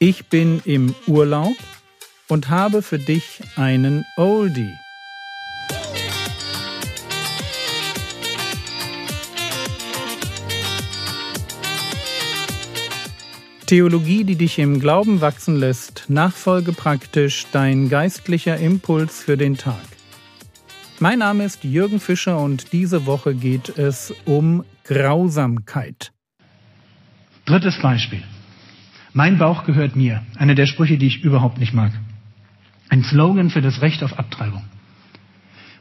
Ich bin im Urlaub und habe für dich einen Oldie. Theologie, die dich im Glauben wachsen lässt, nachfolge praktisch dein geistlicher Impuls für den Tag. Mein Name ist Jürgen Fischer und diese Woche geht es um Grausamkeit. Drittes Beispiel. Mein Bauch gehört mir. Eine der Sprüche, die ich überhaupt nicht mag. Ein Slogan für das Recht auf Abtreibung.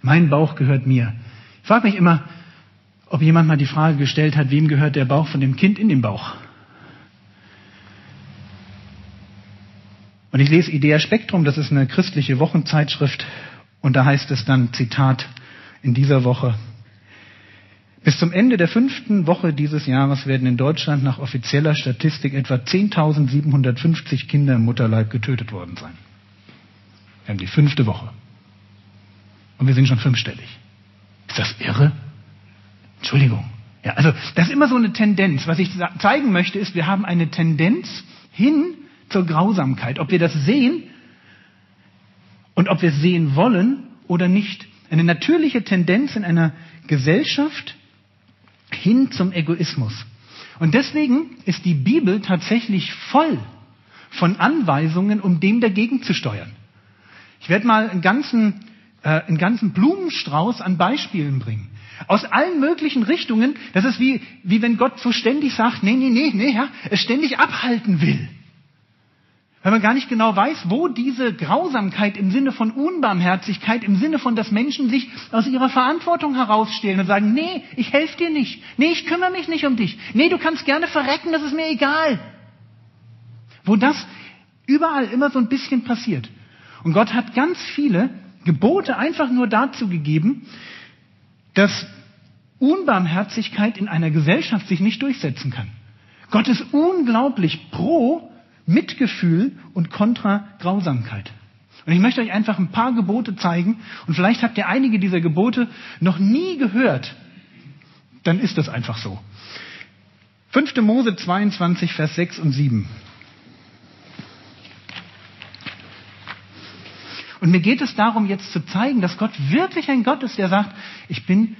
Mein Bauch gehört mir. Ich frage mich immer, ob jemand mal die Frage gestellt hat, wem gehört der Bauch von dem Kind in den Bauch? Und ich lese Idea Spektrum, das ist eine christliche Wochenzeitschrift, und da heißt es dann, Zitat, in dieser Woche, bis zum Ende der fünften Woche dieses Jahres werden in Deutschland nach offizieller Statistik etwa 10.750 Kinder im Mutterleib getötet worden sein. Wir haben die fünfte Woche. Und wir sind schon fünfstellig. Ist das irre? Entschuldigung. Ja, also das ist immer so eine Tendenz. Was ich zeigen möchte, ist, wir haben eine Tendenz hin zur Grausamkeit. Ob wir das sehen und ob wir es sehen wollen oder nicht. Eine natürliche Tendenz in einer Gesellschaft hin zum Egoismus. Und deswegen ist die Bibel tatsächlich voll von Anweisungen, um dem dagegen zu steuern. Ich werde mal einen ganzen, äh, einen ganzen Blumenstrauß an Beispielen bringen. Aus allen möglichen Richtungen. Das ist wie, wie wenn Gott so ständig sagt, nee, nee, nee, nee, ja, es ständig abhalten will weil man gar nicht genau weiß, wo diese Grausamkeit im Sinne von Unbarmherzigkeit, im Sinne von, dass Menschen sich aus ihrer Verantwortung herausstehlen und sagen, nee, ich helfe dir nicht, nee, ich kümmere mich nicht um dich, nee, du kannst gerne verrecken, das ist mir egal. Wo das überall immer so ein bisschen passiert. Und Gott hat ganz viele Gebote einfach nur dazu gegeben, dass Unbarmherzigkeit in einer Gesellschaft sich nicht durchsetzen kann. Gott ist unglaublich pro Mitgefühl und kontra Grausamkeit. Und ich möchte euch einfach ein paar Gebote zeigen und vielleicht habt ihr einige dieser Gebote noch nie gehört. Dann ist das einfach so. 5. Mose 22, Vers 6 und 7. Und mir geht es darum, jetzt zu zeigen, dass Gott wirklich ein Gott ist, der sagt, ich bin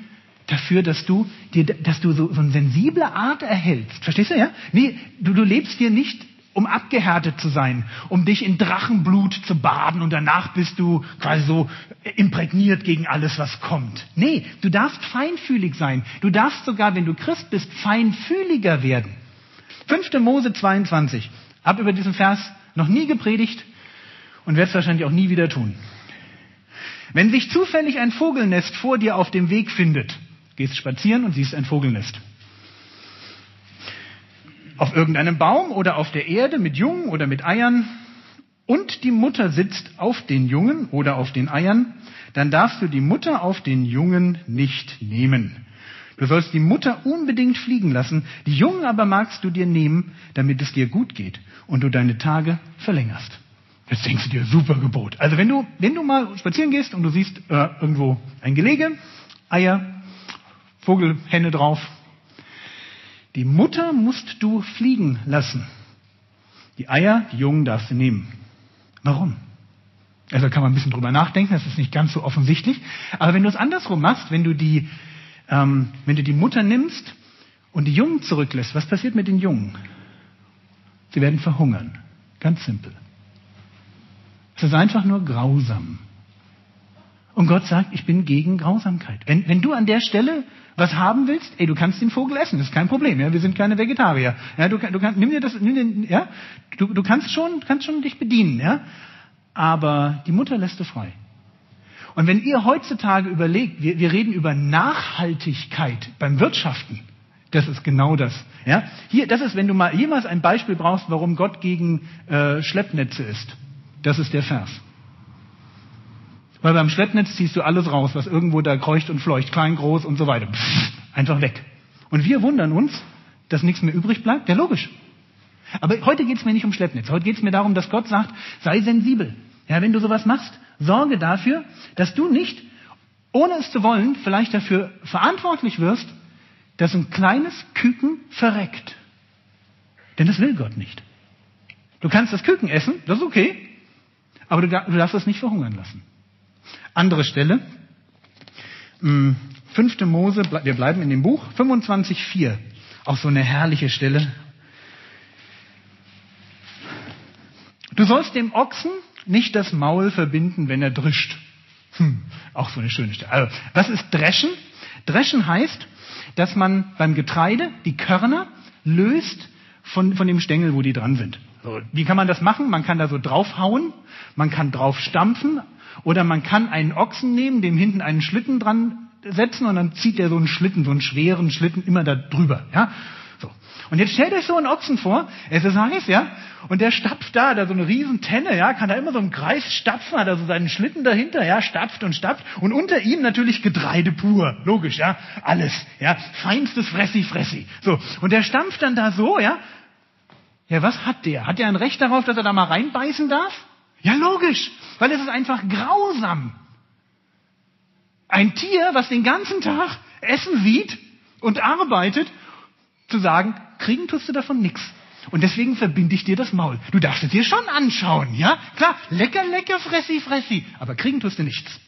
dafür, dass du dir, dass du so, so eine sensible Art erhältst. Verstehst du, ja? Nee, du, du lebst dir nicht um abgehärtet zu sein, um dich in Drachenblut zu baden und danach bist du quasi so imprägniert gegen alles, was kommt. Nee, du darfst feinfühlig sein. Du darfst sogar, wenn du Christ bist, feinfühliger werden. 5. Mose 22. Hab über diesen Vers noch nie gepredigt und werde es wahrscheinlich auch nie wieder tun. Wenn sich zufällig ein Vogelnest vor dir auf dem Weg findet, gehst spazieren und siehst ein Vogelnest auf irgendeinem Baum oder auf der Erde mit Jungen oder mit Eiern und die Mutter sitzt auf den Jungen oder auf den Eiern, dann darfst du die Mutter auf den Jungen nicht nehmen. Du sollst die Mutter unbedingt fliegen lassen, die Jungen aber magst du dir nehmen, damit es dir gut geht und du deine Tage verlängerst. Jetzt denkst du dir, super Gebot. Also wenn du, wenn du mal spazieren gehst und du siehst äh, irgendwo ein Gelege, Eier, Vogelhenne drauf, die Mutter musst du fliegen lassen. Die Eier, die Jungen darfst du nehmen. Warum? Also kann man ein bisschen drüber nachdenken, das ist nicht ganz so offensichtlich. Aber wenn du es andersrum machst, wenn du die, ähm, wenn du die Mutter nimmst und die Jungen zurücklässt, was passiert mit den Jungen? Sie werden verhungern. Ganz simpel. Es ist einfach nur grausam. Und Gott sagt, ich bin gegen Grausamkeit. Wenn, wenn du an der Stelle was haben willst, ey, du kannst den Vogel essen, ist kein Problem, ja, wir sind keine Vegetarier. Ja, du, du kannst, nimm dir das, nimm den, ja, du, du kannst schon, kannst schon dich bedienen, ja, aber die Mutter lässt du frei. Und wenn ihr heutzutage überlegt, wir, wir reden über Nachhaltigkeit beim Wirtschaften, das ist genau das. Ja? Hier, das ist, wenn du mal jemals ein Beispiel brauchst, warum Gott gegen äh, Schleppnetze ist. Das ist der Vers. Weil beim Schleppnetz ziehst du alles raus, was irgendwo da kreucht und fleucht, klein, groß und so weiter. Pff, einfach weg. Und wir wundern uns, dass nichts mehr übrig bleibt. Ja, logisch. Aber heute geht es mir nicht um Schleppnetz. Heute geht es mir darum, dass Gott sagt, sei sensibel. Ja, wenn du sowas machst, sorge dafür, dass du nicht, ohne es zu wollen, vielleicht dafür verantwortlich wirst, dass ein kleines Küken verreckt. Denn das will Gott nicht. Du kannst das Küken essen, das ist okay, aber du, du darfst es nicht verhungern lassen. Andere Stelle, hm, fünfte Mose, wir bleiben in dem Buch, 25,4, auch so eine herrliche Stelle. Du sollst dem Ochsen nicht das Maul verbinden, wenn er drischt. Hm, auch so eine schöne Stelle. Also, was ist Dreschen? Dreschen heißt, dass man beim Getreide die Körner löst von, von dem Stängel, wo die dran sind. So, wie kann man das machen? Man kann da so draufhauen, man kann drauf stampfen oder man kann einen Ochsen nehmen, dem hinten einen Schlitten dran setzen und dann zieht der so einen Schlitten, so einen schweren Schlitten immer da drüber. Ja? So. Und jetzt stellt euch so einen Ochsen vor, es ist heiß, ja, und der stapft da, da so eine riesen Tenne, ja, kann da immer so im Kreis stapfen, hat also seinen Schlitten dahinter, ja, stapft und stapft und unter ihm natürlich Getreide pur, logisch, ja, alles, ja, feinstes Fressi, Fressi. So, und der stampft dann da so, ja. Ja, was hat der? Hat der ein Recht darauf, dass er da mal reinbeißen darf? Ja, logisch, weil es ist einfach grausam. Ein Tier, was den ganzen Tag Essen sieht und arbeitet, zu sagen, kriegen tust du davon nichts. Und deswegen verbinde ich dir das Maul. Du darfst es dir schon anschauen, ja? Klar, lecker, lecker, fressi, fressi. Aber kriegen tust du nichts.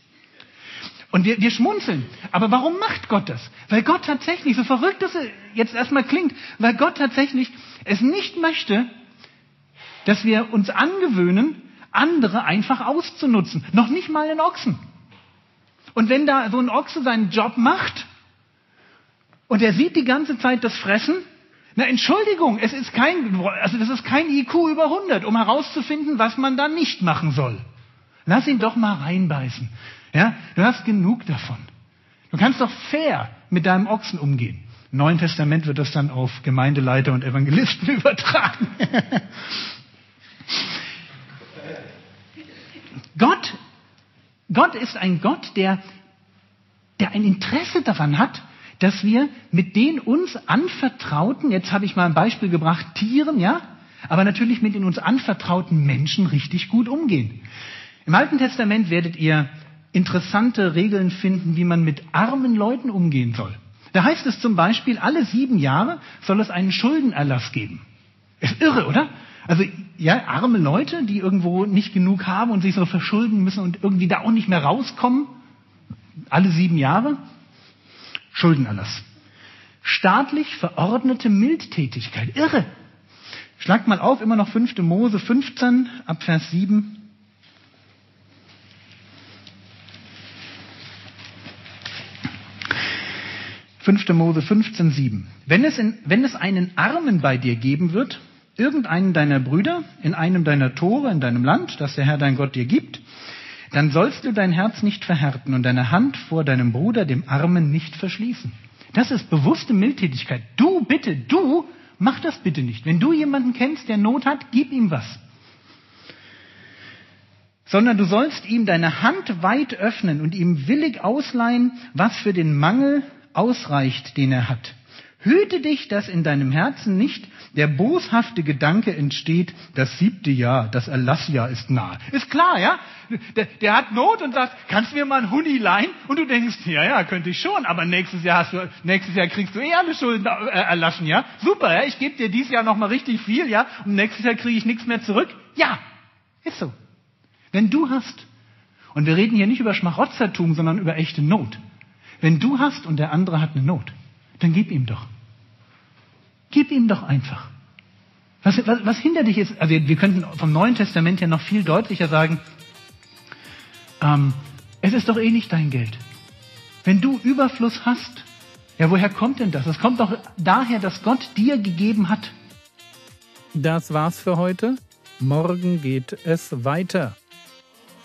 Und wir, wir schmunzeln. Aber warum macht Gott das? Weil Gott tatsächlich, so verrückt das jetzt erstmal klingt, weil Gott tatsächlich es nicht möchte, dass wir uns angewöhnen, andere einfach auszunutzen. Noch nicht mal den Ochsen. Und wenn da so ein Ochse seinen Job macht und er sieht die ganze Zeit das Fressen, na Entschuldigung, es ist kein, also das ist kein IQ über 100, um herauszufinden, was man da nicht machen soll. Lass ihn doch mal reinbeißen. Ja, du hast genug davon. Du kannst doch fair mit deinem Ochsen umgehen. Im Neuen Testament wird das dann auf Gemeindeleiter und Evangelisten übertragen. Gott, Gott ist ein Gott, der, der ein Interesse daran hat, dass wir mit den uns anvertrauten, jetzt habe ich mal ein Beispiel gebracht, Tieren, ja, aber natürlich mit den uns anvertrauten Menschen richtig gut umgehen. Im Alten Testament werdet ihr interessante Regeln finden, wie man mit armen Leuten umgehen soll. Da heißt es zum Beispiel, alle sieben Jahre soll es einen Schuldenerlass geben. Ist irre, oder? Also ja, arme Leute, die irgendwo nicht genug haben und sich so verschulden müssen und irgendwie da auch nicht mehr rauskommen, alle sieben Jahre, Schuldenerlass. Staatlich verordnete Mildtätigkeit. Irre. Schlagt mal auf, immer noch 5. Mose 15 ab Vers 7. Fünfte Mose 15, 7. Wenn es, in, wenn es einen Armen bei dir geben wird, irgendeinen deiner Brüder in einem deiner Tore in deinem Land, das der Herr dein Gott dir gibt, dann sollst du dein Herz nicht verhärten und deine Hand vor deinem Bruder, dem Armen, nicht verschließen. Das ist bewusste Mildtätigkeit. Du bitte, du, mach das bitte nicht. Wenn du jemanden kennst, der Not hat, gib ihm was. Sondern du sollst ihm deine Hand weit öffnen und ihm willig ausleihen, was für den Mangel ausreicht, den er hat. Hüte dich, dass in deinem Herzen nicht der boshafte Gedanke entsteht, das siebte Jahr, das Erlassjahr ist nahe. Ist klar, ja? Der, der, hat Not und sagt, kannst du mir mal ein Huni leihen? Und du denkst, ja, ja, könnte ich schon, aber nächstes Jahr hast du, nächstes Jahr kriegst du eh alle Schulden äh, erlassen, ja? Super, ja? Ich gebe dir dieses Jahr nochmal richtig viel, ja? Und nächstes Jahr kriege ich nichts mehr zurück. Ja, ist so. Wenn du hast, und wir reden hier nicht über Schmarotzertum, sondern über echte Not. Wenn du hast und der andere hat eine Not, dann gib ihm doch. Gib ihm doch einfach. Was, was, was hindert dich jetzt? Also wir könnten vom Neuen Testament her noch viel deutlicher sagen, ähm, es ist doch eh nicht dein Geld. Wenn du Überfluss hast, ja, woher kommt denn das? Es kommt doch daher, dass Gott dir gegeben hat. Das war's für heute. Morgen geht es weiter.